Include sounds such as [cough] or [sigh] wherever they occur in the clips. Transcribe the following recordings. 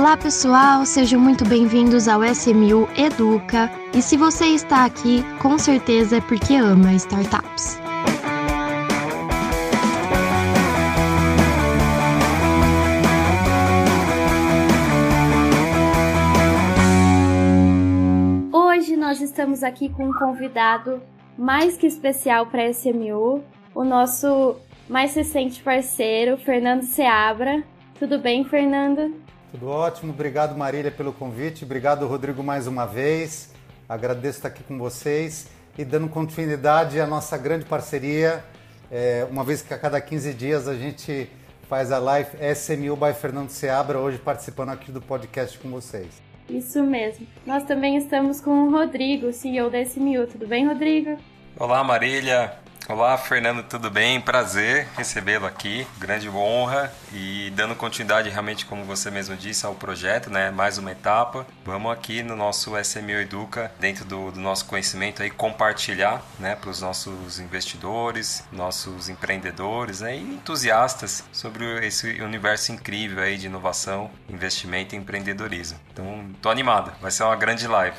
Olá pessoal, sejam muito bem-vindos ao SMU Educa. E se você está aqui, com certeza é porque ama startups. Hoje nós estamos aqui com um convidado mais que especial para a SMU, o nosso mais recente parceiro, Fernando Seabra. Tudo bem, Fernando? Tudo ótimo, obrigado Marília pelo convite, obrigado Rodrigo mais uma vez. Agradeço estar aqui com vocês e dando continuidade à nossa grande parceria, é, uma vez que a cada 15 dias a gente faz a live SMU by Fernando Seabra, hoje participando aqui do podcast com vocês. Isso mesmo. Nós também estamos com o Rodrigo, CEO da SMU. Tudo bem, Rodrigo? Olá, Marília. Olá, Fernando, tudo bem? Prazer recebê-lo aqui, grande honra e dando continuidade realmente, como você mesmo disse, ao projeto, né? Mais uma etapa. Vamos aqui no nosso SMU Educa, dentro do, do nosso conhecimento aí, compartilhar, né, para os nossos investidores, nossos empreendedores, né, e entusiastas sobre esse universo incrível aí de inovação, investimento e empreendedorismo. Então, tô animado, vai ser uma grande live.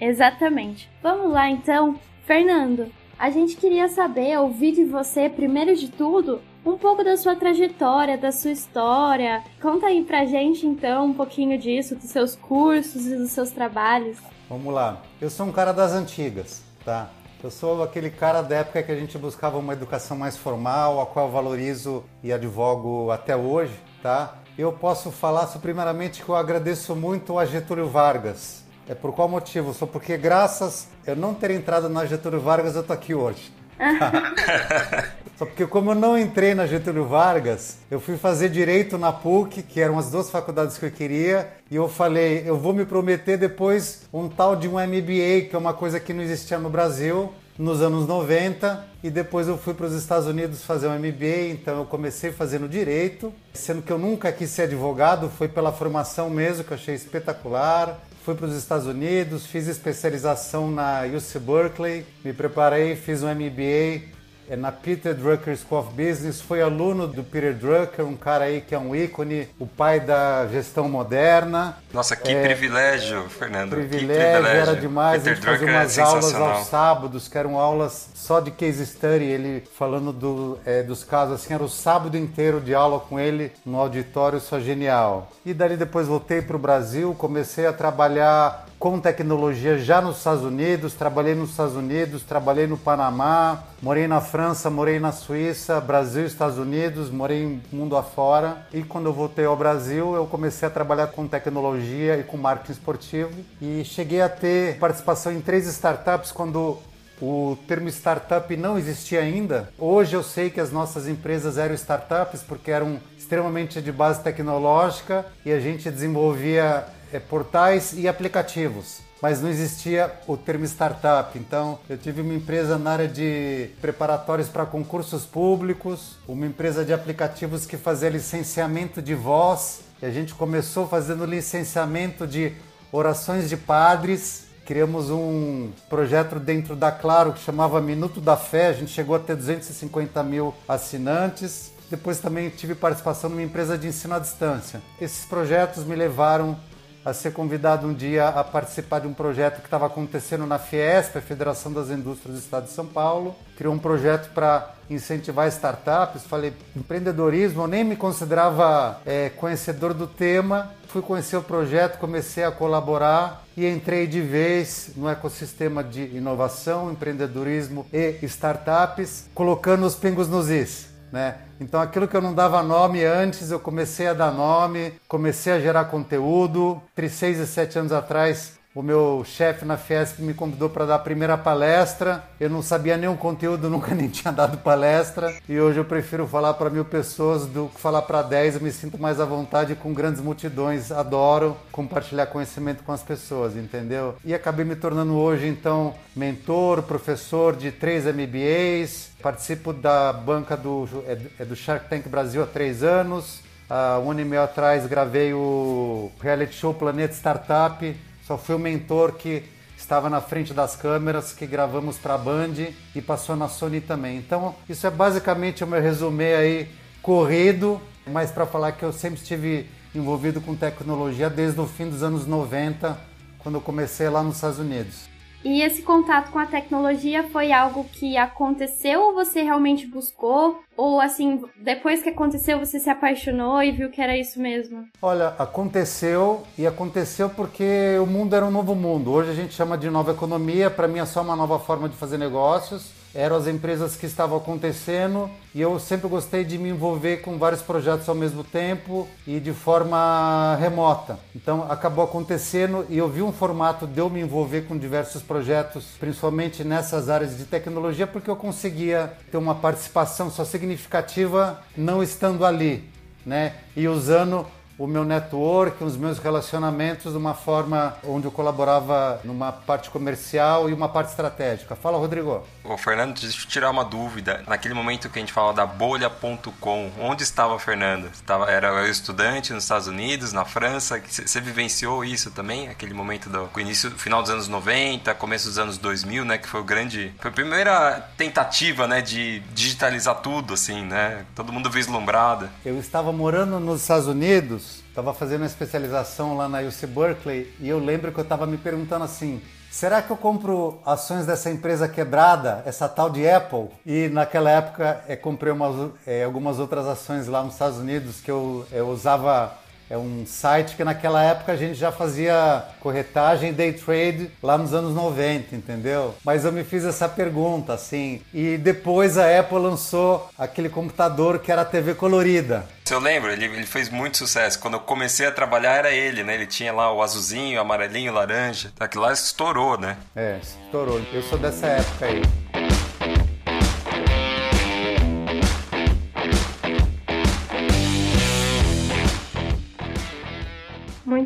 Exatamente. Vamos lá então, Fernando. A gente queria saber, ouvir de você, primeiro de tudo, um pouco da sua trajetória, da sua história. Conta aí pra gente então um pouquinho disso, dos seus cursos e dos seus trabalhos. Vamos lá. Eu sou um cara das antigas, tá? Eu sou aquele cara da época que a gente buscava uma educação mais formal, a qual eu valorizo e advogo até hoje, tá? Eu posso falar, primeiramente, que eu agradeço muito a Getúlio Vargas, é por qual motivo? Só porque graças eu não ter entrado na Getúlio Vargas eu tô aqui hoje. [laughs] Só porque como eu não entrei na Getúlio Vargas, eu fui fazer direito na PUC, que eram as duas faculdades que eu queria, e eu falei, eu vou me prometer depois um tal de um MBA, que é uma coisa que não existia no Brasil, nos anos 90 e depois eu fui para os Estados Unidos fazer um MBA, então eu comecei fazendo direito, sendo que eu nunca quis ser advogado, foi pela formação mesmo que eu achei espetacular fui para os Estados Unidos, fiz especialização na UC Berkeley, me preparei, fiz um MBA é na Peter Drucker School of Business, foi aluno do Peter Drucker, um cara aí que é um ícone, o pai da gestão moderna. Nossa, que é, privilégio, Fernando. Privilégio, que privilégio, era demais. Peter a gente fazia é umas é aulas aos sábados, que eram aulas só de case study, ele falando do, é, dos casos, assim, era o sábado inteiro de aula com ele no auditório, só genial. E dali depois voltei para o Brasil, comecei a trabalhar com tecnologia já nos Estados Unidos, trabalhei nos Estados Unidos, trabalhei no Panamá, morei na França, morei na Suíça, Brasil, Estados Unidos, morei mundo afora. E quando eu voltei ao Brasil, eu comecei a trabalhar com tecnologia e com marketing esportivo e cheguei a ter participação em três startups quando o termo startup não existia ainda. Hoje eu sei que as nossas empresas eram startups porque eram extremamente de base tecnológica e a gente desenvolvia portais e aplicativos mas não existia o termo startup. Então, eu tive uma empresa na área de preparatórios para concursos públicos, uma empresa de aplicativos que fazia licenciamento de voz, e a gente começou fazendo licenciamento de orações de padres. Criamos um projeto dentro da Claro que chamava Minuto da Fé, a gente chegou a ter 250 mil assinantes. Depois também tive participação numa empresa de ensino à distância. Esses projetos me levaram a ser convidado um dia a participar de um projeto que estava acontecendo na Fiesp, a Federação das Indústrias do Estado de São Paulo. Criou um projeto para incentivar startups. Falei, empreendedorismo, eu nem me considerava é, conhecedor do tema. Fui conhecer o projeto, comecei a colaborar e entrei de vez no ecossistema de inovação, empreendedorismo e startups, colocando os pingos nos is. Né? Então aquilo que eu não dava nome antes, eu comecei a dar nome, comecei a gerar conteúdo. Entre seis e sete anos atrás, o meu chefe na Fiesp me convidou para dar a primeira palestra. Eu não sabia nenhum conteúdo, [laughs] nunca nem tinha dado palestra. E hoje eu prefiro falar para mil pessoas do que falar para dez. Eu me sinto mais à vontade com grandes multidões. Adoro compartilhar conhecimento com as pessoas, entendeu? E acabei me tornando hoje, então, mentor, professor de três MBAs. Participo da banca do, é, é do Shark Tank Brasil há três anos. Há um ano e meio atrás gravei o reality show Planeta Startup só fui o mentor que estava na frente das câmeras, que gravamos para a Band e passou na Sony também. Então, isso é basicamente o meu resumê aí corrido, mas para falar que eu sempre estive envolvido com tecnologia desde o fim dos anos 90, quando eu comecei lá nos Estados Unidos. E esse contato com a tecnologia foi algo que aconteceu ou você realmente buscou? Ou assim, depois que aconteceu, você se apaixonou e viu que era isso mesmo? Olha, aconteceu e aconteceu porque o mundo era um novo mundo. Hoje a gente chama de nova economia, para mim é só uma nova forma de fazer negócios eram as empresas que estavam acontecendo e eu sempre gostei de me envolver com vários projetos ao mesmo tempo e de forma remota. Então acabou acontecendo e eu vi um formato de eu me envolver com diversos projetos, principalmente nessas áreas de tecnologia, porque eu conseguia ter uma participação só significativa não estando ali, né? E usando o meu network, os meus relacionamentos de uma forma onde eu colaborava numa parte comercial e uma parte estratégica. Fala, Rodrigo. Ô, Fernando, deixa eu tirar uma dúvida. Naquele momento que a gente fala da bolha.com, onde estava o Fernando? Estava, era estudante nos Estados Unidos, na França? Você vivenciou isso também? Aquele momento do início, final dos anos 90, começo dos anos 2000, né? Que foi o grande... Foi a primeira tentativa, né? De digitalizar tudo, assim, né? Todo mundo vislumbrado. Eu estava morando nos Estados Unidos estava fazendo uma especialização lá na UC Berkeley e eu lembro que eu estava me perguntando assim: será que eu compro ações dessa empresa quebrada, essa tal de Apple? E naquela época é, comprei umas, é, algumas outras ações lá nos Estados Unidos que eu, eu usava é um site que naquela época a gente já fazia corretagem day trade lá nos anos 90, entendeu? Mas eu me fiz essa pergunta assim, e depois a Apple lançou aquele computador que era a TV colorida. Eu lembro, ele, ele fez muito sucesso. Quando eu comecei a trabalhar era ele, né? Ele tinha lá o azulzinho, o amarelinho, o laranja. Aquilo lá estourou, né? É, estourou. Eu sou dessa época aí.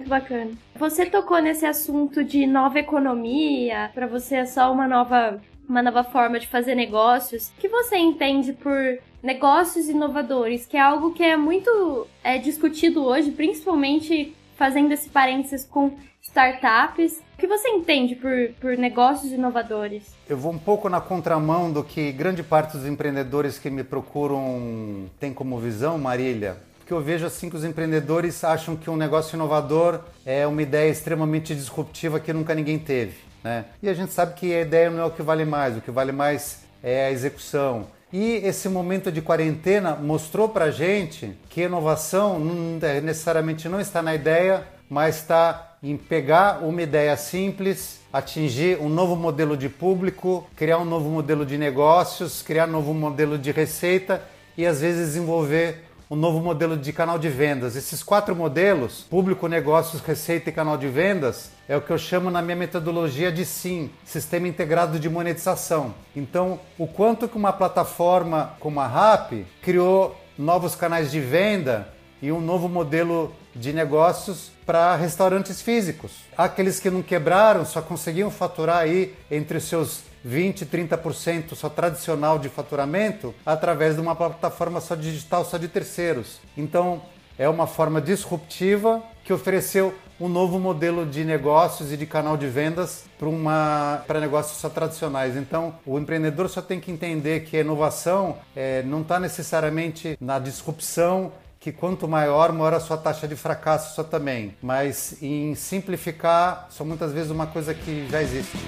Muito bacana. Você tocou nesse assunto de nova economia, para você é só uma nova uma nova forma de fazer negócios. O que você entende por negócios inovadores, que é algo que é muito é, discutido hoje, principalmente fazendo esse parênteses com startups. O que você entende por, por negócios inovadores? Eu vou um pouco na contramão do que grande parte dos empreendedores que me procuram tem como visão, Marília porque eu vejo assim que os empreendedores acham que um negócio inovador é uma ideia extremamente disruptiva que nunca ninguém teve. Né? E a gente sabe que a ideia não é o que vale mais, o que vale mais é a execução. E esse momento de quarentena mostrou para gente que inovação é, necessariamente não está na ideia, mas está em pegar uma ideia simples, atingir um novo modelo de público, criar um novo modelo de negócios, criar um novo modelo de receita e às vezes desenvolver um novo modelo de canal de vendas. Esses quatro modelos, público, negócios, receita e canal de vendas, é o que eu chamo na minha metodologia de SIM, Sistema Integrado de Monetização. Então, o quanto que uma plataforma como a RAP criou novos canais de venda e um novo modelo de negócios para restaurantes físicos. Aqueles que não quebraram só conseguiam faturar aí entre os seus 20, 30% só tradicional de faturamento através de uma plataforma só digital, só de terceiros. Então, é uma forma disruptiva que ofereceu um novo modelo de negócios e de canal de vendas para negócios só tradicionais. Então, o empreendedor só tem que entender que a inovação é, não está necessariamente na disrupção que quanto maior, maior a sua taxa de fracasso só também. Mas em simplificar, são muitas vezes uma coisa que já existe.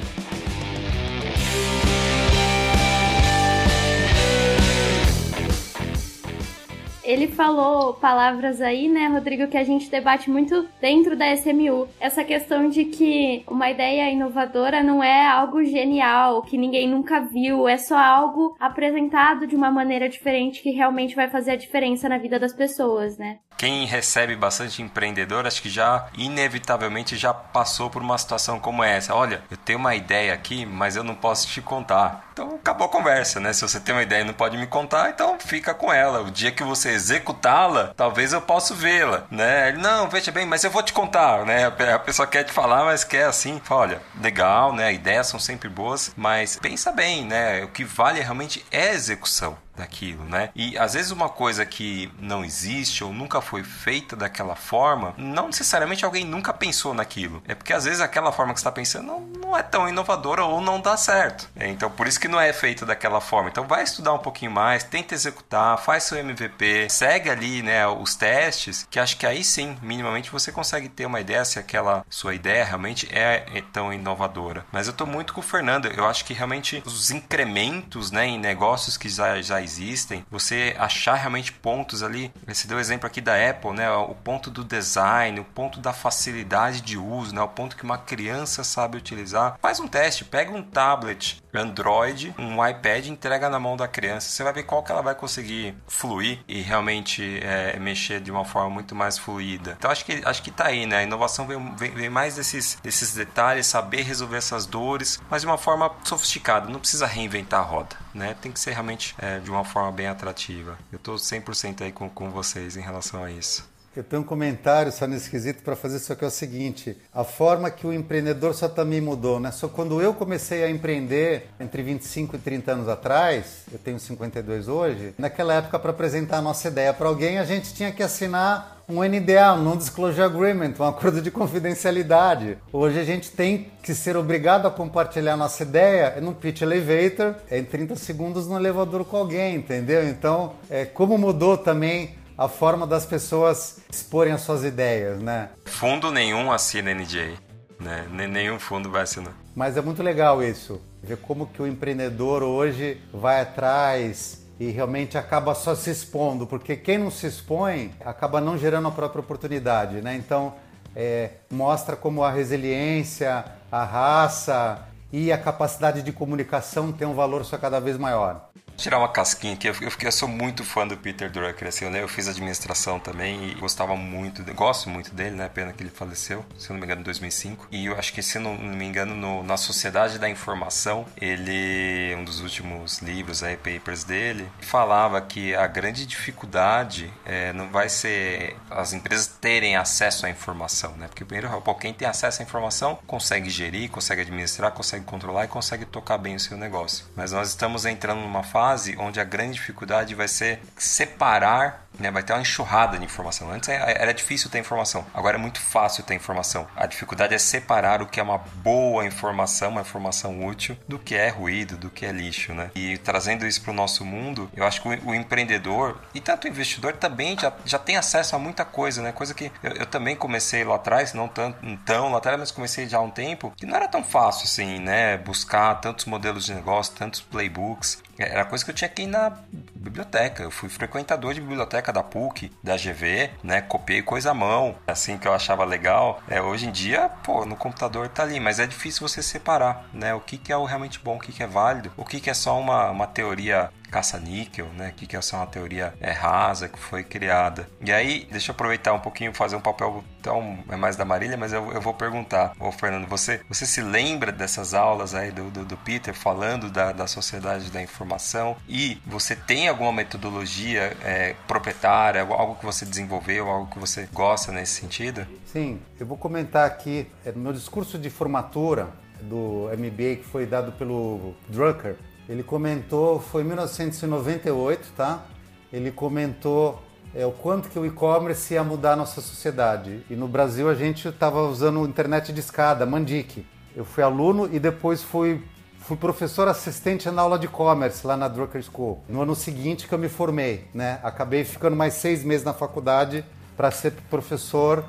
Ele falou palavras aí, né, Rodrigo, que a gente debate muito dentro da SMU. Essa questão de que uma ideia inovadora não é algo genial, que ninguém nunca viu, é só algo apresentado de uma maneira diferente que realmente vai fazer a diferença na vida das pessoas, né? Quem recebe bastante empreendedor, acho que já inevitavelmente já passou por uma situação como essa. Olha, eu tenho uma ideia aqui, mas eu não posso te contar. Então acabou a conversa, né? Se você tem uma ideia e não pode me contar, então fica com ela. O dia que você executá-la, talvez eu possa vê-la, né? Não, veja bem, mas eu vou te contar, né? A pessoa quer te falar, mas quer assim, fala, olha, legal, né? Ideias são sempre boas, mas pensa bem, né? O que vale realmente é a execução daquilo, né? E às vezes uma coisa que não existe ou nunca foi feita daquela forma, não necessariamente alguém nunca pensou naquilo. É porque às vezes aquela forma que está pensando não, não é tão inovadora ou não dá certo. Então, por isso que não é feito daquela forma. Então, vai estudar um pouquinho mais, tenta executar, faz seu MVP, segue ali, né, os testes, que acho que aí sim, minimamente você consegue ter uma ideia se aquela sua ideia realmente é, é tão inovadora. Mas eu tô muito com o Fernando, eu acho que realmente os incrementos, né, em negócios que já, já existem, você achar realmente pontos ali, você deu o exemplo aqui da Apple, né, o ponto do design, o ponto da facilidade de uso, né, o ponto que uma criança sabe utilizar. Faz um teste, pega um tablet Android, um iPad, entrega na mão da criança. Você vai ver qual que ela vai conseguir fluir e realmente é, mexer de uma forma muito mais fluida. Então acho que acho que tá aí, né? A inovação vem, vem, vem, mais desses, desses detalhes, saber resolver essas dores, mas de uma forma sofisticada. Não precisa reinventar a roda, né? Tem que ser realmente é, de uma forma bem atrativa. Eu tô 100% aí com, com vocês em relação a isso. Eu tenho um comentário só nesse para fazer, só que é o seguinte: a forma que o empreendedor só também mudou, né? Só quando eu comecei a empreender entre 25 e 30 anos atrás, eu tenho 52 hoje, naquela época para apresentar a nossa ideia para alguém, a gente tinha que assinar um NDA, um Non-Disclosure Agreement, um acordo de confidencialidade. Hoje a gente tem que ser obrigado a compartilhar nossa ideia no pitch elevator, em 30 segundos no elevador com alguém, entendeu? Então, é, como mudou também a forma das pessoas exporem as suas ideias, né? Fundo nenhum assina NJ, né? Nenhum fundo vai assinar. Mas é muito legal isso, ver como que o empreendedor hoje vai atrás e realmente acaba só se expondo, porque quem não se expõe acaba não gerando a própria oportunidade, né? Então, é, mostra como a resiliência, a raça e a capacidade de comunicação tem um valor só cada vez maior tirar uma casquinha aqui. Eu, eu, eu, sou muito fã do Peter Drucker, assim, né? Eu fiz administração também e gostava muito, gosto muito dele, né? Pena que ele faleceu, se não me engano, em 2005. E eu acho que, se não, não me engano, no, na Sociedade da Informação, ele, um dos últimos livros aí, papers dele, falava que a grande dificuldade é, não vai ser as empresas terem acesso à informação, né? Porque primeiro, pô, quem tem acesso à informação consegue gerir, consegue administrar, consegue controlar e consegue tocar bem o seu negócio. Mas nós estamos entrando numa fase fase onde a grande dificuldade vai ser separar né, vai ter uma enxurrada de informação. Antes é, era difícil ter informação, agora é muito fácil ter informação. A dificuldade é separar o que é uma boa informação, uma informação útil, do que é ruído, do que é lixo. Né? E trazendo isso para o nosso mundo, eu acho que o, empreendedor e tanto o investidor também já, já tem acesso a muita coisa, né? coisa que eu, eu também comecei lá atrás, não tanto tão lá atrás, mas comecei já há um tempo, que não era tão fácil assim, né? buscar tantos modelos de negócio, tantos playbooks. Era coisa que eu tinha que ir na biblioteca. Eu fui frequentador de biblioteca da PUC, da GV, né? Copiei coisa à mão, assim que eu achava legal. É, hoje em dia, pô, no computador tá ali, mas é difícil você separar, né? O que, que é o realmente bom, o que, que é válido, o que, que é só uma, uma teoria caça-níquel, né? Que, que é só uma teoria é, rasa que foi criada. E aí, deixa eu aproveitar um pouquinho, fazer um papel tão é mais da Marília, mas eu, eu vou perguntar, ô Fernando, você, você se lembra dessas aulas aí do, do, do Peter falando da, da sociedade da informação e você tem alguma metodologia é, proprietária, algo que você desenvolveu, algo que você gosta nesse sentido? Sim, eu vou comentar aqui é, no meu discurso de formatura do MBA que foi dado pelo Drucker, ele comentou, foi em 1998, tá? Ele comentou é, o quanto que o e-commerce ia mudar a nossa sociedade. E no Brasil a gente estava usando internet de escada, Mandic. Eu fui aluno e depois fui, fui professor assistente na aula de e-commerce lá na Drucker School. No ano seguinte que eu me formei, né? Acabei ficando mais seis meses na faculdade para ser professor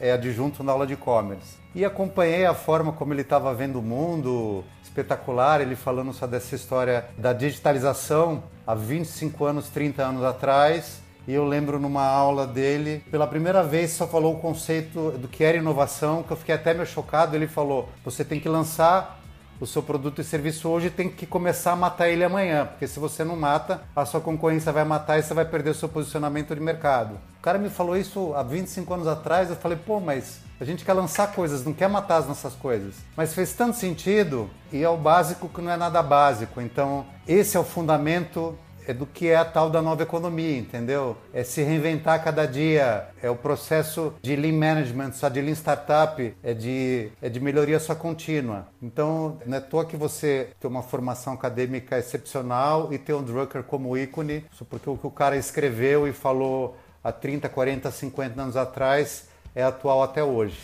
é, adjunto na aula de e-commerce. E acompanhei a forma como ele estava vendo o mundo, espetacular, ele falando só dessa história da digitalização há 25 anos, 30 anos atrás. E eu lembro numa aula dele, pela primeira vez só falou o conceito do que era inovação, que eu fiquei até meio chocado. Ele falou: você tem que lançar o seu produto e serviço hoje tem que começar a matar ele amanhã, porque se você não mata, a sua concorrência vai matar e você vai perder o seu posicionamento de mercado. O cara me falou isso há 25 anos atrás, eu falei, pô, mas a gente quer lançar coisas, não quer matar as nossas coisas. Mas fez tanto sentido e é o básico que não é nada básico. Então, esse é o fundamento é do que é a tal da nova economia, entendeu? É se reinventar cada dia, é o processo de lean management, só de lean startup, é de, é de melhoria só contínua. Então, não é à toa que você tem uma formação acadêmica excepcional e tem o Drucker como ícone, só porque o que o cara escreveu e falou há 30, 40, 50 anos atrás é atual até hoje.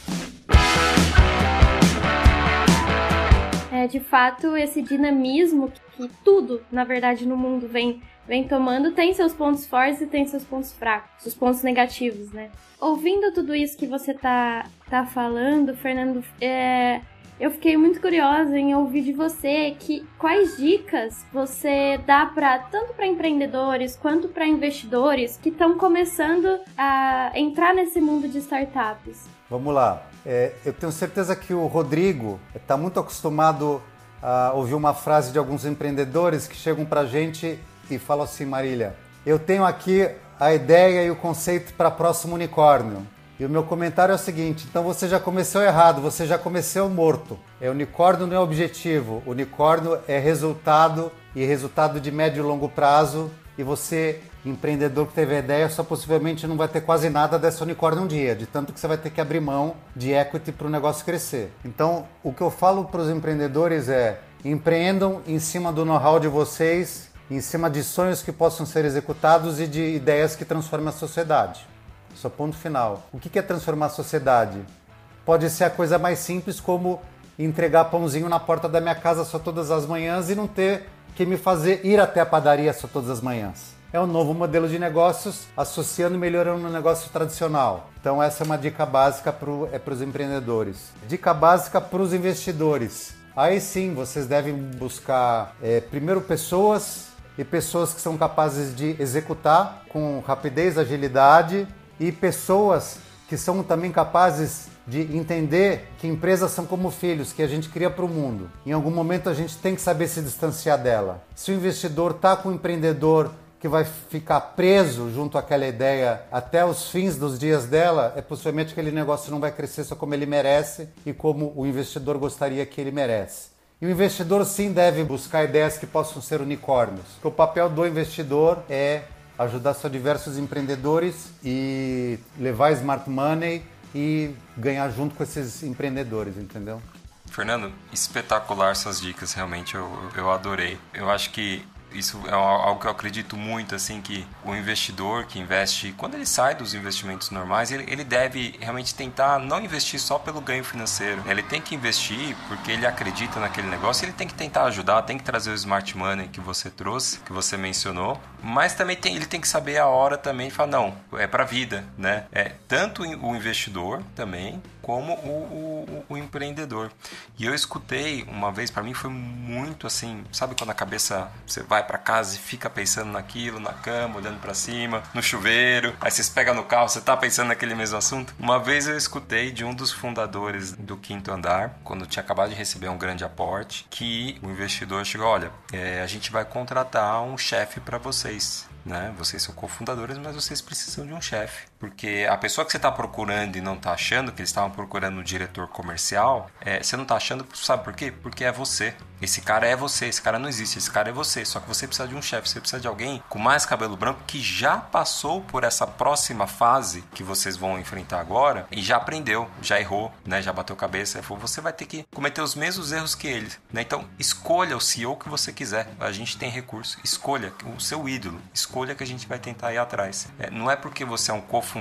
de fato esse dinamismo que, tudo, na verdade, no mundo vem vem tomando tem seus pontos fortes e tem seus pontos fracos, os pontos negativos, né? Ouvindo tudo isso que você tá, tá falando, Fernando, é, eu fiquei muito curiosa em ouvir de você que quais dicas você dá para tanto para empreendedores quanto para investidores que estão começando a entrar nesse mundo de startups. Vamos lá. É, eu tenho certeza que o Rodrigo está muito acostumado a ouvir uma frase de alguns empreendedores que chegam para a gente e falam assim, Marília, eu tenho aqui a ideia e o conceito para próximo unicórnio. E o meu comentário é o seguinte: então você já começou errado, você já começou morto. É unicórnio não é objetivo, unicórnio é resultado e resultado de médio e longo prazo. E você, empreendedor que teve a ideia, só possivelmente não vai ter quase nada dessa unicórnio um dia, de tanto que você vai ter que abrir mão de equity para o negócio crescer. Então, o que eu falo para os empreendedores é: empreendam em cima do know-how de vocês, em cima de sonhos que possam ser executados e de ideias que transformem a sociedade. Só ponto final. O que é transformar a sociedade? Pode ser a coisa mais simples como entregar pãozinho na porta da minha casa só todas as manhãs e não ter que me fazer ir até a padaria só todas as manhãs. É um novo modelo de negócios, associando e melhorando o negócio tradicional. Então essa é uma dica básica para é os empreendedores. Dica básica para os investidores. Aí sim, vocês devem buscar é, primeiro pessoas e pessoas que são capazes de executar com rapidez, agilidade e pessoas que são também capazes de entender que empresas são como filhos que a gente cria para o mundo. Em algum momento a gente tem que saber se distanciar dela. Se o investidor está com o empreendedor que vai ficar preso junto àquela ideia até os fins dos dias dela, é possivelmente aquele negócio não vai crescer só como ele merece e como o investidor gostaria que ele merece. E o investidor sim deve buscar ideias que possam ser unicórnios. o papel do investidor é ajudar só diversos empreendedores e levar smart money e ganhar junto com esses empreendedores, entendeu? Fernando, espetacular suas dicas, realmente eu, eu adorei. Eu acho que isso é algo que eu acredito muito, assim, que o investidor que investe, quando ele sai dos investimentos normais, ele, ele deve realmente tentar não investir só pelo ganho financeiro. Ele tem que investir porque ele acredita naquele negócio, ele tem que tentar ajudar, tem que trazer o smart money que você trouxe, que você mencionou, mas também tem, ele tem que saber a hora também e falar, não, é para vida, né? É tanto o investidor também, como o, o, o empreendedor. E eu escutei uma vez, para mim foi muito assim, sabe quando a cabeça você vai para casa e fica pensando naquilo, na cama, olhando para cima, no chuveiro, aí você pega no carro, você tá pensando naquele mesmo assunto? Uma vez eu escutei de um dos fundadores do Quinto Andar, quando tinha acabado de receber um grande aporte, que o investidor chegou, olha, é, a gente vai contratar um chefe para vocês né? Vocês são cofundadores, mas vocês precisam de um chefe. Porque a pessoa que você está procurando e não está achando, que eles estavam procurando um diretor comercial, é, você não está achando, sabe por quê? Porque é você. Esse cara é você, esse cara não existe, esse cara é você. Só que você precisa de um chefe, você precisa de alguém com mais cabelo branco que já passou por essa próxima fase que vocês vão enfrentar agora e já aprendeu, já errou, né? Já bateu cabeça. Você vai ter que cometer os mesmos erros que ele. Né? Então, escolha o CEO que você quiser. A gente tem recurso. Escolha o seu ídolo. Escolha que a gente vai tentar ir atrás. É, não é porque você é um cofundador,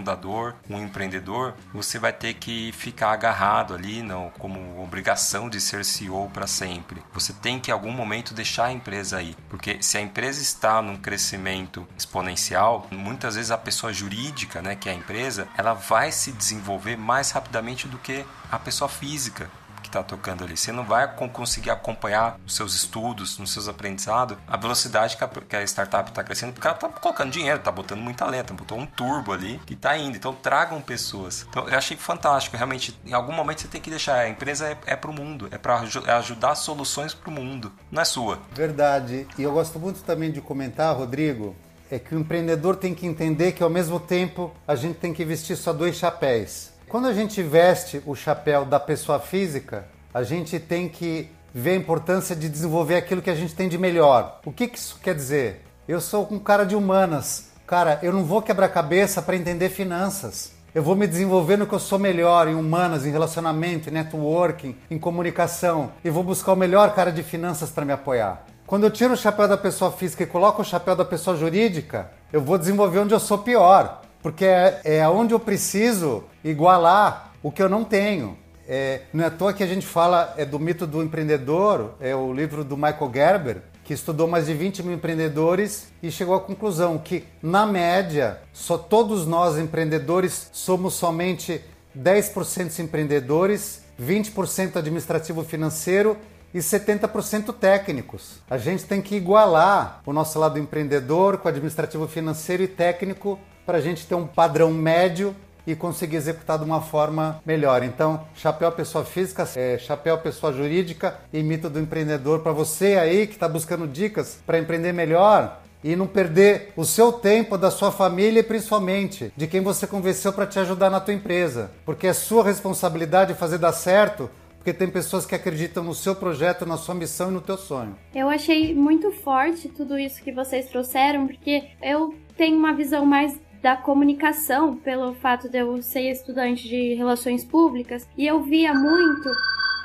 um empreendedor, você vai ter que ficar agarrado ali, não, como obrigação de ser CEO para sempre. Você tem que em algum momento deixar a empresa aí, porque se a empresa está num crescimento exponencial, muitas vezes a pessoa jurídica, né, que é a empresa, ela vai se desenvolver mais rapidamente do que a pessoa física está tocando ali. Você não vai conseguir acompanhar os seus estudos, nos seus aprendizados, a velocidade que a, startup está crescendo, porque ela está colocando dinheiro, está botando muita lenta, botou um turbo ali que está indo. Então tragam pessoas. Então eu achei fantástico. Realmente, em algum momento você tem que deixar. A empresa é, é para o mundo, é para é ajudar soluções para o mundo, não é sua. Verdade. E eu gosto muito também de comentar, Rodrigo, é que o empreendedor tem que entender que ao mesmo tempo a gente tem que vestir só dois chapéus. Quando a gente veste o chapéu da pessoa física, a gente tem que ver a importância de desenvolver aquilo que a gente tem de melhor. O que, que isso quer dizer? Eu sou um cara de humanas. Cara, eu não vou quebrar cabeça para entender finanças. Eu vou me desenvolver no que eu sou melhor em humanas, em relacionamento, em networking, em comunicação. E vou buscar o melhor cara de finanças para me apoiar. Quando eu tiro o chapéu da pessoa física e coloco o chapéu da pessoa jurídica, eu vou desenvolver onde eu sou pior. Porque é, é onde eu preciso igualar o que eu não tenho. É, não é à toa que a gente fala é, do mito do empreendedor, é o livro do Michael Gerber, que estudou mais de 20 mil empreendedores e chegou à conclusão que, na média, só todos nós empreendedores somos somente 10% empreendedores, 20% administrativo financeiro e 70% técnicos. A gente tem que igualar o nosso lado empreendedor com administrativo financeiro e técnico para a gente ter um padrão médio e conseguir executar de uma forma melhor. Então, chapéu pessoa física, é, chapéu pessoa jurídica e mito do empreendedor para você aí que está buscando dicas para empreender melhor e não perder o seu tempo, da sua família e principalmente de quem você convenceu para te ajudar na tua empresa, porque é sua responsabilidade fazer dar certo. Porque tem pessoas que acreditam no seu projeto, na sua missão e no teu sonho. Eu achei muito forte tudo isso que vocês trouxeram, porque eu tenho uma visão mais da comunicação, pelo fato de eu ser estudante de relações públicas, e eu via muito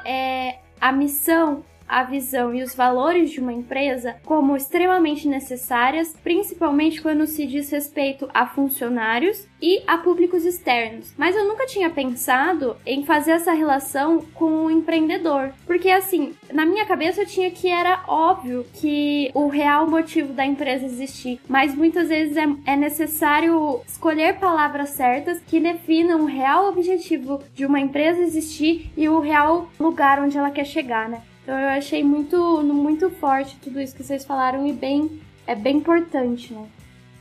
é, a missão a visão e os valores de uma empresa como extremamente necessárias, principalmente quando se diz respeito a funcionários e a públicos externos. Mas eu nunca tinha pensado em fazer essa relação com o empreendedor, porque assim, na minha cabeça eu tinha que era óbvio que o real motivo da empresa existir, mas muitas vezes é, é necessário escolher palavras certas que definam o real objetivo de uma empresa existir e o real lugar onde ela quer chegar, né? Então eu achei muito, muito forte tudo isso que vocês falaram e bem é bem importante, né?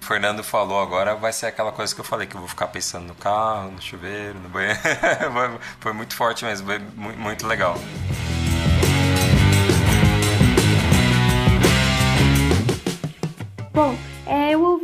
O Fernando falou agora, vai ser aquela coisa que eu falei, que eu vou ficar pensando no carro, no chuveiro, no banheiro. [laughs] foi muito forte mesmo, foi muito legal. Bom,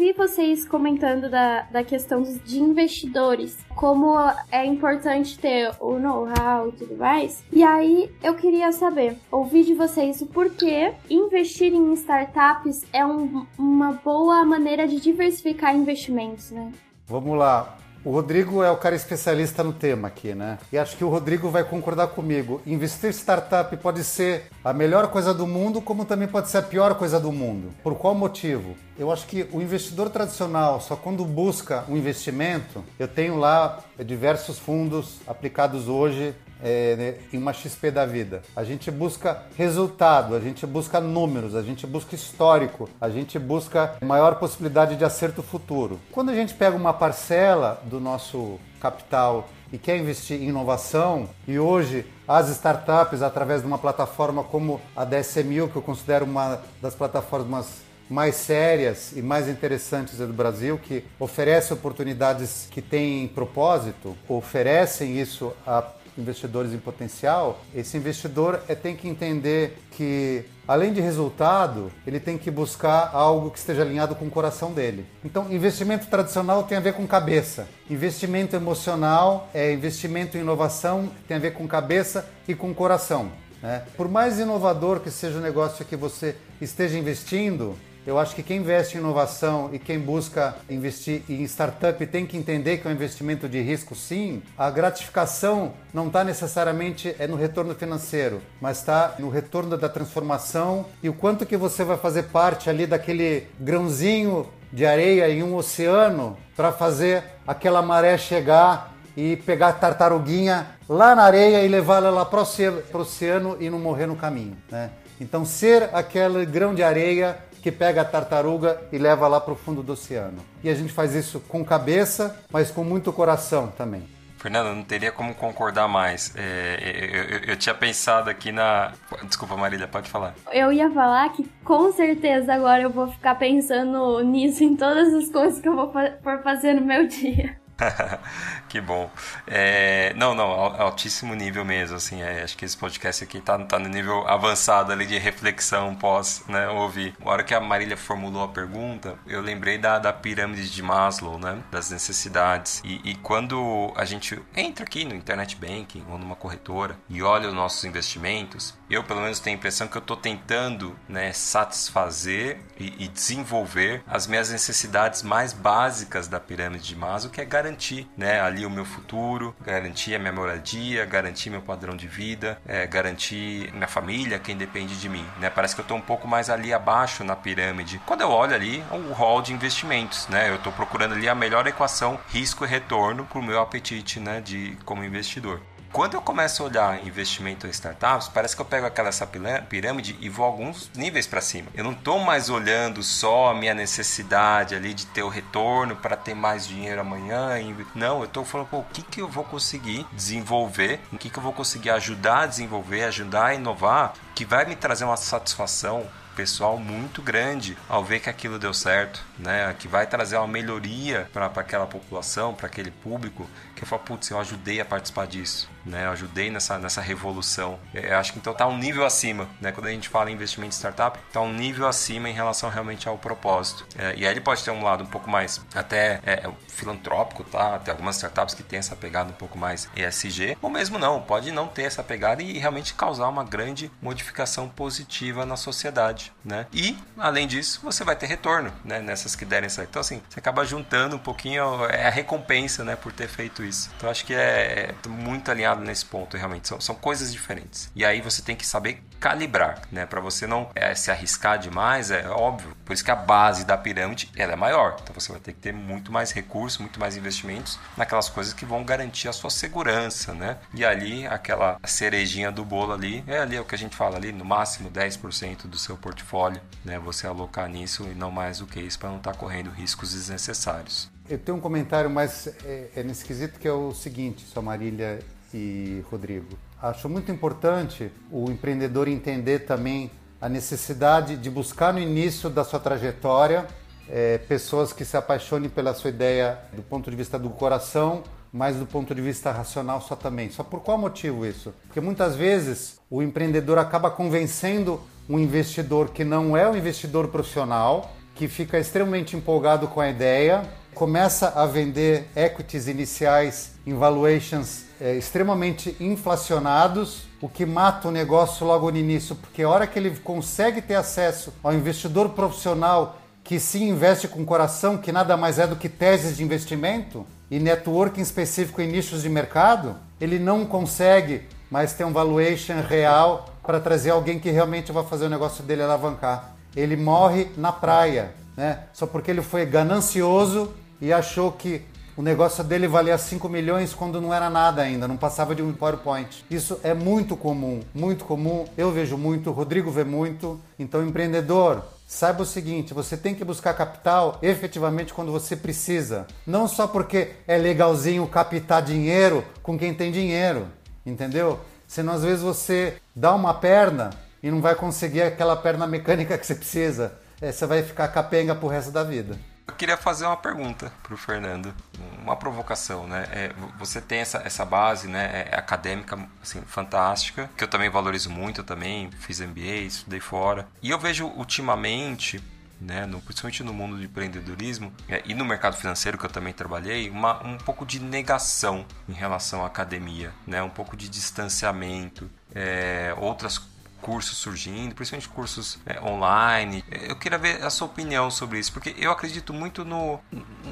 ouvi vocês comentando da, da questão de investidores, como é importante ter o know-how e tudo mais. E aí eu queria saber, ouvir de vocês o porquê investir em startups é um, uma boa maneira de diversificar investimentos, né? Vamos lá. O Rodrigo é o cara especialista no tema aqui, né? E acho que o Rodrigo vai concordar comigo. Investir startup pode ser a melhor coisa do mundo, como também pode ser a pior coisa do mundo. Por qual motivo? Eu acho que o investidor tradicional, só quando busca um investimento, eu tenho lá diversos fundos aplicados hoje é, né, em uma XP da vida. A gente busca resultado, a gente busca números, a gente busca histórico, a gente busca maior possibilidade de acerto futuro. Quando a gente pega uma parcela do nosso capital e quer investir em inovação, e hoje as startups, através de uma plataforma como a DSMU, que eu considero uma das plataformas mais sérias e mais interessantes do Brasil, que oferece oportunidades que têm propósito, oferecem isso a investidores em potencial, esse investidor é, tem que entender que, além de resultado, ele tem que buscar algo que esteja alinhado com o coração dele. Então, investimento tradicional tem a ver com cabeça. Investimento emocional é investimento em inovação, tem a ver com cabeça e com coração. Né? Por mais inovador que seja o negócio que você esteja investindo, eu acho que quem investe em inovação e quem busca investir em startup tem que entender que é um investimento de risco, sim. A gratificação não está necessariamente é no retorno financeiro, mas está no retorno da transformação e o quanto que você vai fazer parte ali daquele grãozinho de areia em um oceano para fazer aquela maré chegar e pegar a tartaruguinha lá na areia e levá-la lá para o oceano e não morrer no caminho, né? Então, ser aquele grão de areia que pega a tartaruga e leva lá para o fundo do oceano. E a gente faz isso com cabeça, mas com muito coração também. Fernando, não teria como concordar mais. É, eu, eu, eu, tinha pensado aqui na. Desculpa, Marília, pode falar. Eu ia falar que com certeza agora eu vou ficar pensando nisso em todas as coisas que eu vou for fazer no meu dia. [laughs] que bom. É, não, não, altíssimo nível mesmo, assim, é, acho que esse podcast aqui tá, tá no nível avançado ali de reflexão pós, né, ouvir. A hora que a Marília formulou a pergunta, eu lembrei da, da pirâmide de Maslow, né, das necessidades. E, e quando a gente entra aqui no internet banking ou numa corretora e olha os nossos investimentos, eu pelo menos tenho a impressão que eu estou tentando, né, satisfazer e, e desenvolver as minhas necessidades mais básicas da pirâmide de Maslow, que é garantir, né, ali o meu futuro, garantir a minha moradia, garantir meu padrão de vida, é, garantir minha família, quem depende de mim, né? Parece que eu estou um pouco mais ali abaixo na pirâmide. Quando eu olho ali o hall de investimentos, né? Eu estou procurando ali a melhor equação risco e retorno para o meu apetite, né, de como investidor. Quando eu começo a olhar investimento em startups, parece que eu pego aquela essa pirâmide e vou alguns níveis para cima. Eu não estou mais olhando só a minha necessidade ali de ter o retorno para ter mais dinheiro amanhã. Não, eu estou falando, pô, o que, que eu vou conseguir desenvolver, o que, que eu vou conseguir ajudar a desenvolver, ajudar a inovar, que vai me trazer uma satisfação pessoal muito grande ao ver que aquilo deu certo, né? Que vai trazer uma melhoria para aquela população, para aquele público, que eu falo, putz, eu ajudei a participar disso né? Eu ajudei nessa, nessa revolução. Eu acho que então está um nível acima, né? Quando a gente fala em investimento em startup, está um nível acima em relação realmente ao propósito. É, e aí ele pode ter um lado um pouco mais até é, é filantrópico, tá? Tem algumas startups que têm essa pegada um pouco mais ESG, ou mesmo não, pode não ter essa pegada e realmente causar uma grande modificação positiva na sociedade, né? E, além disso, você vai ter retorno, né? Nessas que derem certo. Então, assim, você acaba juntando um pouquinho, é a recompensa, né? Por ter feito isso. Então, acho que é, é muito alinhado nesse ponto, realmente. São, são coisas diferentes. E aí você tem que saber calibrar, né? Para você não é, se arriscar demais, é óbvio. Por isso que a base da pirâmide ela é maior. Então você vai ter que ter muito mais recursos, muito mais investimentos naquelas coisas que vão garantir a sua segurança, né? E ali, aquela cerejinha do bolo ali, é ali o que a gente fala ali, no máximo 10% do seu portfólio, né? Você alocar nisso e não mais do que isso para não estar tá correndo riscos desnecessários. Eu tenho um comentário, mas é, é nesse quesito que é o seguinte, sua Marília e Rodrigo. Acho muito importante o empreendedor entender também a necessidade de buscar no início da sua trajetória é, pessoas que se apaixonem pela sua ideia do ponto de vista do coração, mas do ponto de vista racional só também. Só por qual motivo isso? Porque muitas vezes o empreendedor acaba convencendo um investidor que não é um investidor profissional, que fica extremamente empolgado com a ideia, começa a vender equities iniciais em valuations é, extremamente inflacionados, o que mata o negócio logo no início, porque a hora que ele consegue ter acesso ao investidor profissional que se investe com coração, que nada mais é do que teses de investimento e networking específico em nichos de mercado, ele não consegue mais ter um valuation real para trazer alguém que realmente vai fazer o negócio dele alavancar. Ele morre na praia, né? Só porque ele foi ganancioso e achou que o negócio dele valia 5 milhões quando não era nada ainda, não passava de um PowerPoint. Isso é muito comum, muito comum. Eu vejo muito, Rodrigo vê muito. Então, empreendedor, saiba o seguinte: você tem que buscar capital efetivamente quando você precisa. Não só porque é legalzinho captar dinheiro com quem tem dinheiro, entendeu? Senão, às vezes, você dá uma perna e não vai conseguir aquela perna mecânica que você precisa. É, você vai ficar capenga pro resto da vida. Eu queria fazer uma pergunta para o Fernando, uma provocação, né? É, você tem essa, essa base, né, é, acadêmica, assim, fantástica, que eu também valorizo muito, eu também fiz MBA, estudei fora. E eu vejo ultimamente, né, no, principalmente no mundo do empreendedorismo é, e no mercado financeiro que eu também trabalhei, uma, um pouco de negação em relação à academia, né, um pouco de distanciamento, é, outras cursos surgindo, principalmente cursos é, online. Eu queria ver a sua opinião sobre isso, porque eu acredito muito no,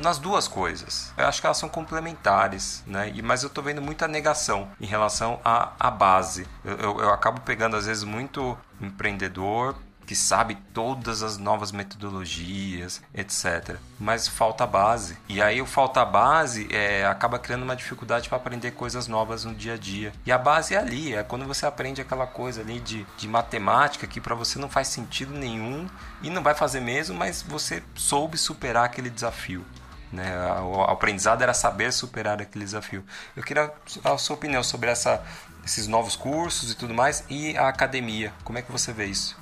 nas duas coisas. Eu acho que elas são complementares, né? E, mas eu estou vendo muita negação em relação à, à base. Eu, eu, eu acabo pegando, às vezes, muito empreendedor que sabe todas as novas metodologias, etc. Mas falta base. E aí o falta base é, acaba criando uma dificuldade para aprender coisas novas no dia a dia. E a base é ali, é quando você aprende aquela coisa ali de, de matemática que para você não faz sentido nenhum e não vai fazer mesmo, mas você soube superar aquele desafio. Né? O aprendizado era saber superar aquele desafio. Eu queria a sua opinião sobre essa, esses novos cursos e tudo mais e a academia. Como é que você vê isso?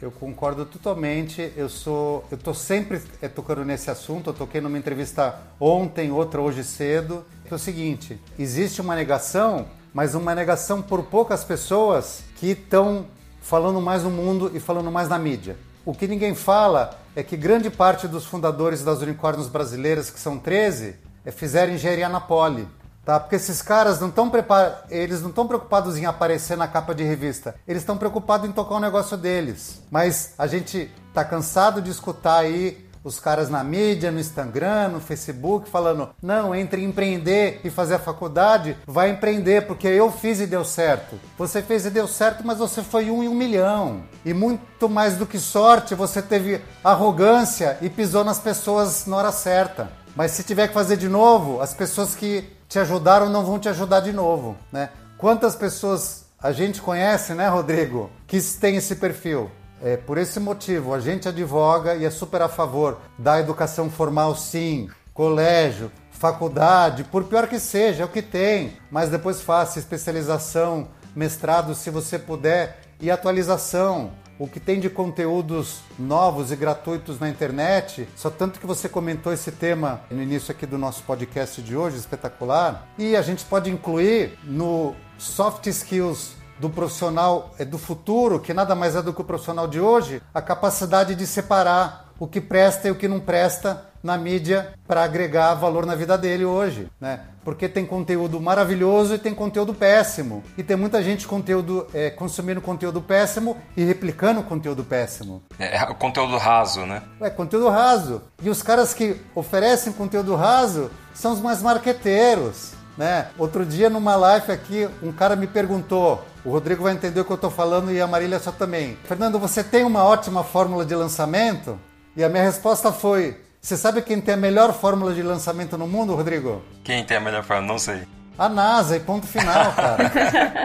Eu concordo totalmente. Eu sou, eu tô sempre é, tocando nesse assunto. Eu toquei numa entrevista ontem, outra hoje cedo. É o seguinte: existe uma negação, mas uma negação por poucas pessoas que estão falando mais no mundo e falando mais na mídia. O que ninguém fala é que grande parte dos fundadores das unicórnios brasileiras, que são 13, é, fizeram engenharia na Poli. Tá? Porque esses caras não estão prepar... eles não estão preocupados em aparecer na capa de revista. Eles estão preocupados em tocar o negócio deles. Mas a gente tá cansado de escutar aí os caras na mídia, no Instagram, no Facebook, falando: não, entre empreender e fazer a faculdade, vai empreender, porque eu fiz e deu certo. Você fez e deu certo, mas você foi um em um milhão. E muito mais do que sorte, você teve arrogância e pisou nas pessoas na hora certa. Mas se tiver que fazer de novo, as pessoas que te ajudaram não vão te ajudar de novo, né? Quantas pessoas a gente conhece, né, Rodrigo, que tem esse perfil? É, por esse motivo, a gente advoga e é super a favor da educação formal, sim, colégio, faculdade, por pior que seja, é o que tem, mas depois faça especialização, mestrado, se você puder, e atualização. O que tem de conteúdos novos e gratuitos na internet, só tanto que você comentou esse tema no início aqui do nosso podcast de hoje, espetacular, e a gente pode incluir no soft skills do profissional é do futuro, que nada mais é do que o profissional de hoje, a capacidade de separar o que presta e o que não presta na mídia para agregar valor na vida dele hoje, né? Porque tem conteúdo maravilhoso e tem conteúdo péssimo. E tem muita gente conteúdo, é, consumindo conteúdo péssimo e replicando conteúdo péssimo. É, é o conteúdo raso, né? É, conteúdo raso. E os caras que oferecem conteúdo raso são os mais marqueteiros. Né? Outro dia numa live aqui, um cara me perguntou, o Rodrigo vai entender o que eu estou falando e a Marília só também. Fernando, você tem uma ótima fórmula de lançamento? E a minha resposta foi: Você sabe quem tem a melhor fórmula de lançamento no mundo, Rodrigo? Quem tem a melhor fórmula? Não sei. A NASA, e ponto final, cara.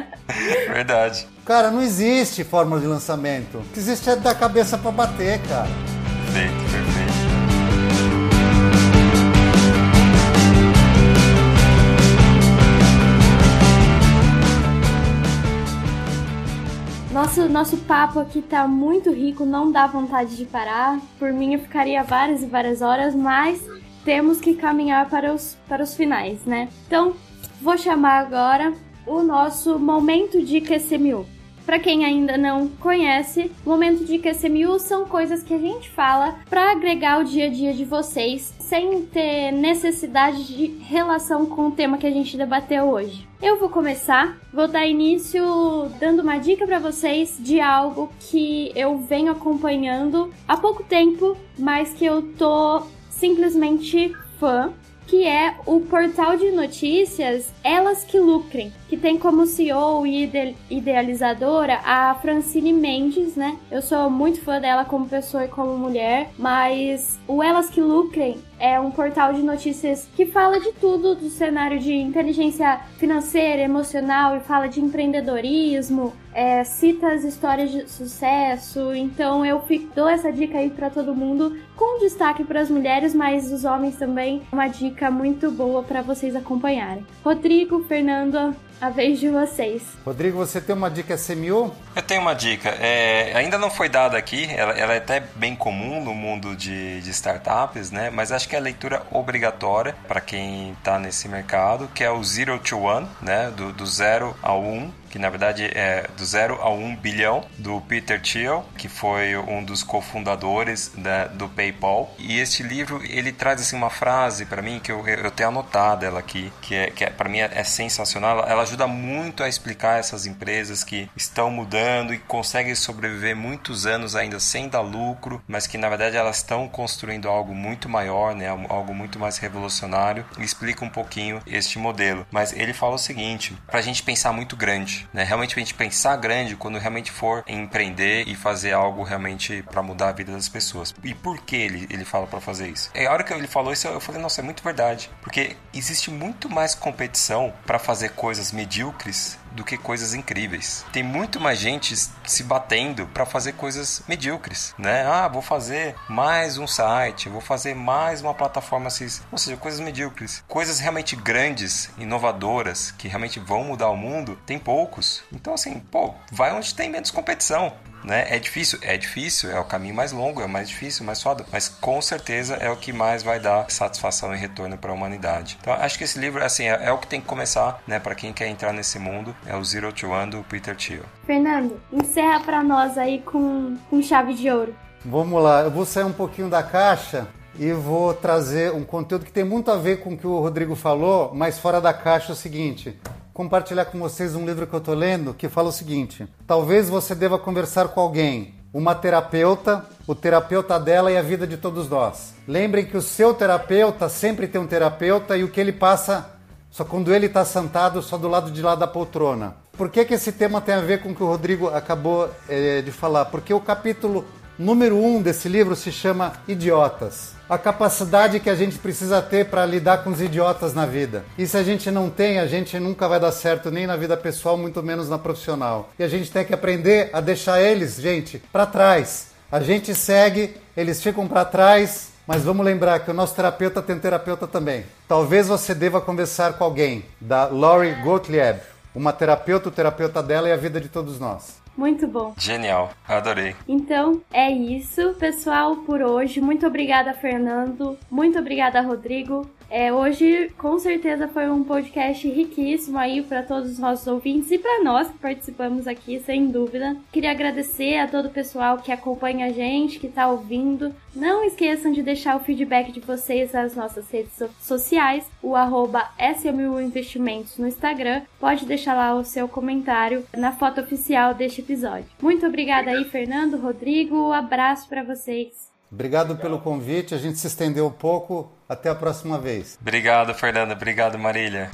[laughs] Verdade. Cara, não existe fórmula de lançamento. O que existe é dar cabeça para bater, cara. Perfeito, perfeito. Nosso, nosso papo aqui tá muito rico, não dá vontade de parar. Por mim, eu ficaria várias e várias horas, mas temos que caminhar para os, para os finais, né? Então, vou chamar agora o nosso momento de QCMU. Para quem ainda não conhece, momento de QCMU são coisas que a gente fala para agregar o dia a dia de vocês, sem ter necessidade de relação com o tema que a gente debateu hoje. Eu vou começar, vou dar início dando uma dica para vocês de algo que eu venho acompanhando há pouco tempo, mas que eu tô simplesmente fã que é o portal de notícias Elas que Lucrem, que tem como CEO e idealizadora a Francine Mendes, né? Eu sou muito fã dela como pessoa e como mulher, mas o Elas que Lucrem é um portal de notícias que fala de tudo do cenário de inteligência financeira, emocional e fala de empreendedorismo, é, cita as histórias de sucesso. Então eu fico, dou essa dica aí para todo mundo, com destaque para as mulheres, mas os homens também. Uma dica muito boa para vocês acompanharem. Rodrigo, Fernando, a vez de vocês. Rodrigo, você tem uma dica SMU? Eu tenho uma dica. É, ainda não foi dada aqui, ela, ela, é até bem comum no mundo de, de startups, né? Mas acho que é a leitura obrigatória para quem está nesse mercado, que é o Zero to One, né? Do, do zero ao um que na verdade é do zero a um bilhão, do Peter Thiel, que foi um dos cofundadores da, do PayPal. E este livro ele traz assim, uma frase para mim que eu, eu tenho anotado ela aqui, que é, que é, para mim é, é sensacional. Ela ajuda muito a explicar essas empresas que estão mudando e conseguem sobreviver muitos anos ainda sem dar lucro, mas que na verdade elas estão construindo algo muito maior, né? algo muito mais revolucionário. Explica um pouquinho este modelo. Mas ele fala o seguinte: para a gente pensar muito grande né? Realmente a gente pensar grande quando realmente for empreender e fazer algo realmente para mudar a vida das pessoas. E por que ele, ele fala para fazer isso? É a hora que ele falou isso, eu falei, nossa, é muito verdade. Porque existe muito mais competição para fazer coisas medíocres do que coisas incríveis. Tem muito mais gente se batendo para fazer coisas medíocres, né? Ah, vou fazer mais um site, vou fazer mais uma plataforma assim, ou seja, coisas medíocres. Coisas realmente grandes, inovadoras, que realmente vão mudar o mundo, tem poucos. Então assim, pô, vai onde tem menos competição né? É difícil, é difícil, é o caminho mais longo, é o mais difícil, mais foda, mas com certeza é o que mais vai dar satisfação e retorno para a humanidade. Então, acho que esse livro, assim, é, é o que tem que começar, né, para quem quer entrar nesse mundo, é o Zero to One do Peter Thiel. Fernando, encerra para nós aí com, com chave de ouro. Vamos lá, eu vou sair um pouquinho da caixa e vou trazer um conteúdo que tem muito a ver com o que o Rodrigo falou, mas fora da caixa é o seguinte compartilhar com vocês um livro que eu estou lendo que fala o seguinte: talvez você deva conversar com alguém, uma terapeuta, o terapeuta dela e a vida de todos nós. Lembrem que o seu terapeuta sempre tem um terapeuta e o que ele passa só quando ele está sentado só do lado de lá da poltrona. Por que, que esse tema tem a ver com o que o Rodrigo acabou é, de falar? Porque o capítulo número um desse livro se chama Idiotas. A capacidade que a gente precisa ter para lidar com os idiotas na vida. E se a gente não tem, a gente nunca vai dar certo nem na vida pessoal, muito menos na profissional. E a gente tem que aprender a deixar eles, gente, para trás. A gente segue, eles ficam para trás, mas vamos lembrar que o nosso terapeuta tem terapeuta também. Talvez você deva conversar com alguém, da Laurie Gottlieb, uma terapeuta, o terapeuta dela e a vida de todos nós. Muito bom. Genial, adorei. Então é isso, pessoal, por hoje. Muito obrigada, Fernando. Muito obrigada, Rodrigo. É, hoje, com certeza, foi um podcast riquíssimo aí para todos os nossos ouvintes e para nós que participamos aqui, sem dúvida. Queria agradecer a todo o pessoal que acompanha a gente, que está ouvindo. Não esqueçam de deixar o feedback de vocês nas nossas redes sociais, o arroba SMU Investimentos no Instagram. Pode deixar lá o seu comentário na foto oficial deste episódio. Muito obrigada aí, Fernando, Rodrigo. Um abraço para vocês. Obrigado pelo convite. A gente se estendeu um pouco. Até a próxima vez. Obrigado, Fernanda. Obrigado, Marília.